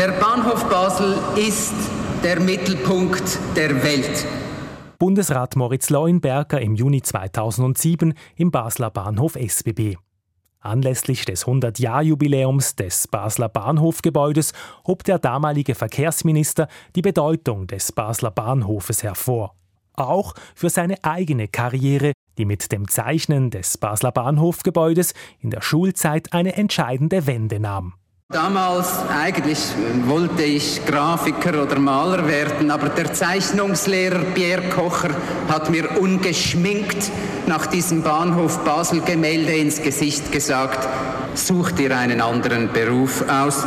Der Bahnhof Basel ist der Mittelpunkt der Welt. Bundesrat Moritz Leuenberger im Juni 2007 im Basler Bahnhof SBB. Anlässlich des 100-Jahr-Jubiläums des Basler Bahnhofgebäudes hob der damalige Verkehrsminister die Bedeutung des Basler Bahnhofes hervor. Auch für seine eigene Karriere, die mit dem Zeichnen des Basler Bahnhofgebäudes in der Schulzeit eine entscheidende Wende nahm. Damals eigentlich wollte ich Grafiker oder Maler werden, aber der Zeichnungslehrer Pierre Kocher hat mir ungeschminkt nach diesem Bahnhof Basel Gemälde ins Gesicht gesagt, such dir einen anderen Beruf aus.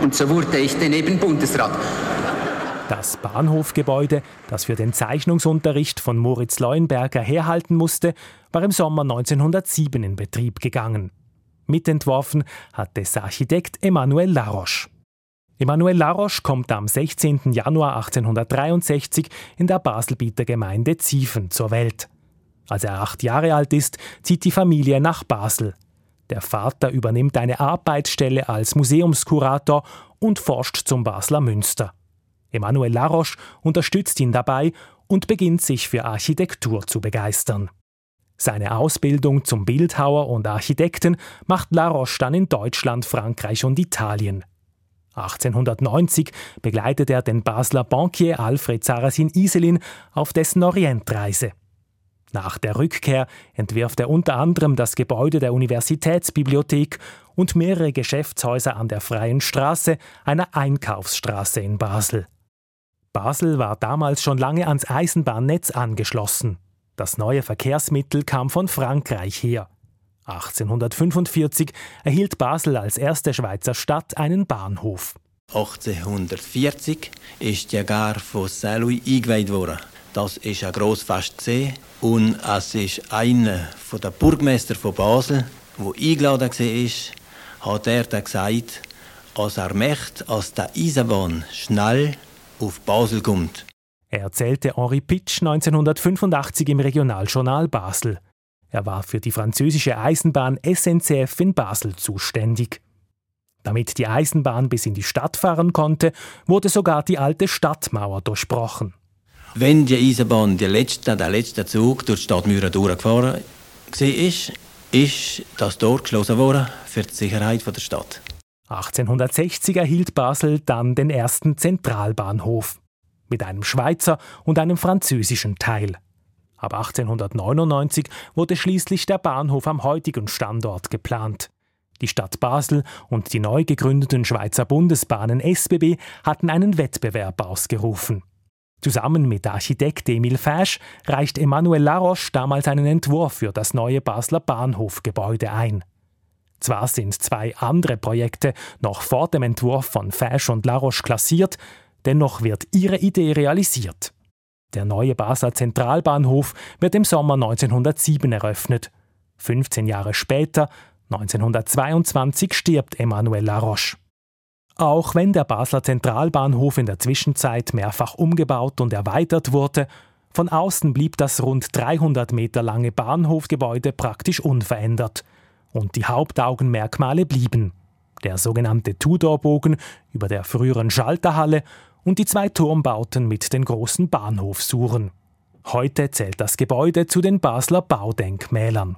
Und so wurde ich dann eben Bundesrat. Das Bahnhofgebäude, das für den Zeichnungsunterricht von Moritz Leuenberger herhalten musste, war im Sommer 1907 in Betrieb gegangen. Mitentworfen hat es Architekt Emmanuel Laroche. Emmanuel Laroche kommt am 16. Januar 1863 in der Baselbieter Gemeinde Ziefen zur Welt. Als er acht Jahre alt ist, zieht die Familie nach Basel. Der Vater übernimmt eine Arbeitsstelle als Museumskurator und forscht zum Basler Münster. Emmanuel Laroche unterstützt ihn dabei und beginnt sich für Architektur zu begeistern. Seine Ausbildung zum Bildhauer und Architekten macht Laroche dann in Deutschland, Frankreich und Italien. 1890 begleitet er den Basler Bankier Alfred Sarasin Iselin auf dessen Orientreise. Nach der Rückkehr entwirft er unter anderem das Gebäude der Universitätsbibliothek und mehrere Geschäftshäuser an der Freien Straße, einer Einkaufsstraße in Basel. Basel war damals schon lange ans Eisenbahnnetz angeschlossen. Das neue Verkehrsmittel kam von Frankreich her. 1845 erhielt Basel als erste Schweizer Stadt einen Bahnhof. 1840 ist der Gar von Saint-Louis eingeweiht worden. Das ist ein Grossfest und es ist einer der Burgmeister von Basel, wo eingeladen war, hat er gesagt, als er möchte, als der Eisenbahn schnell auf Basel kommt. Er erzählte Henri Pitsch 1985 im Regionaljournal Basel. Er war für die französische Eisenbahn SNCF in Basel zuständig. Damit die Eisenbahn bis in die Stadt fahren konnte, wurde sogar die alte Stadtmauer durchbrochen. Wenn die Eisenbahn der letzte, der letzte Zug durch die Stadt Müren durchgefahren war, ist das Tor geschlossen worden für die Sicherheit der Stadt. 1860 erhielt Basel dann den ersten Zentralbahnhof mit einem Schweizer und einem französischen Teil. Ab 1899 wurde schließlich der Bahnhof am heutigen Standort geplant. Die Stadt Basel und die neu gegründeten Schweizer Bundesbahnen SBB hatten einen Wettbewerb ausgerufen. Zusammen mit Architekt Emil Fasch reicht Emmanuel Laroche damals einen Entwurf für das neue Basler Bahnhofgebäude ein. Zwar sind zwei andere Projekte noch vor dem Entwurf von Fasch und Laroche klassiert, Dennoch wird ihre Idee realisiert. Der neue Basler Zentralbahnhof wird im Sommer 1907 eröffnet. 15 Jahre später, 1922, stirbt Emmanuel Laroche. Auch wenn der Basler Zentralbahnhof in der Zwischenzeit mehrfach umgebaut und erweitert wurde, von außen blieb das rund 300 Meter lange Bahnhofgebäude praktisch unverändert. Und die Hauptaugenmerkmale blieben. Der sogenannte Tudorbogen über der früheren Schalterhalle und die zwei Turmbauten mit den großen Bahnhofsuhren. Heute zählt das Gebäude zu den Basler Baudenkmälern.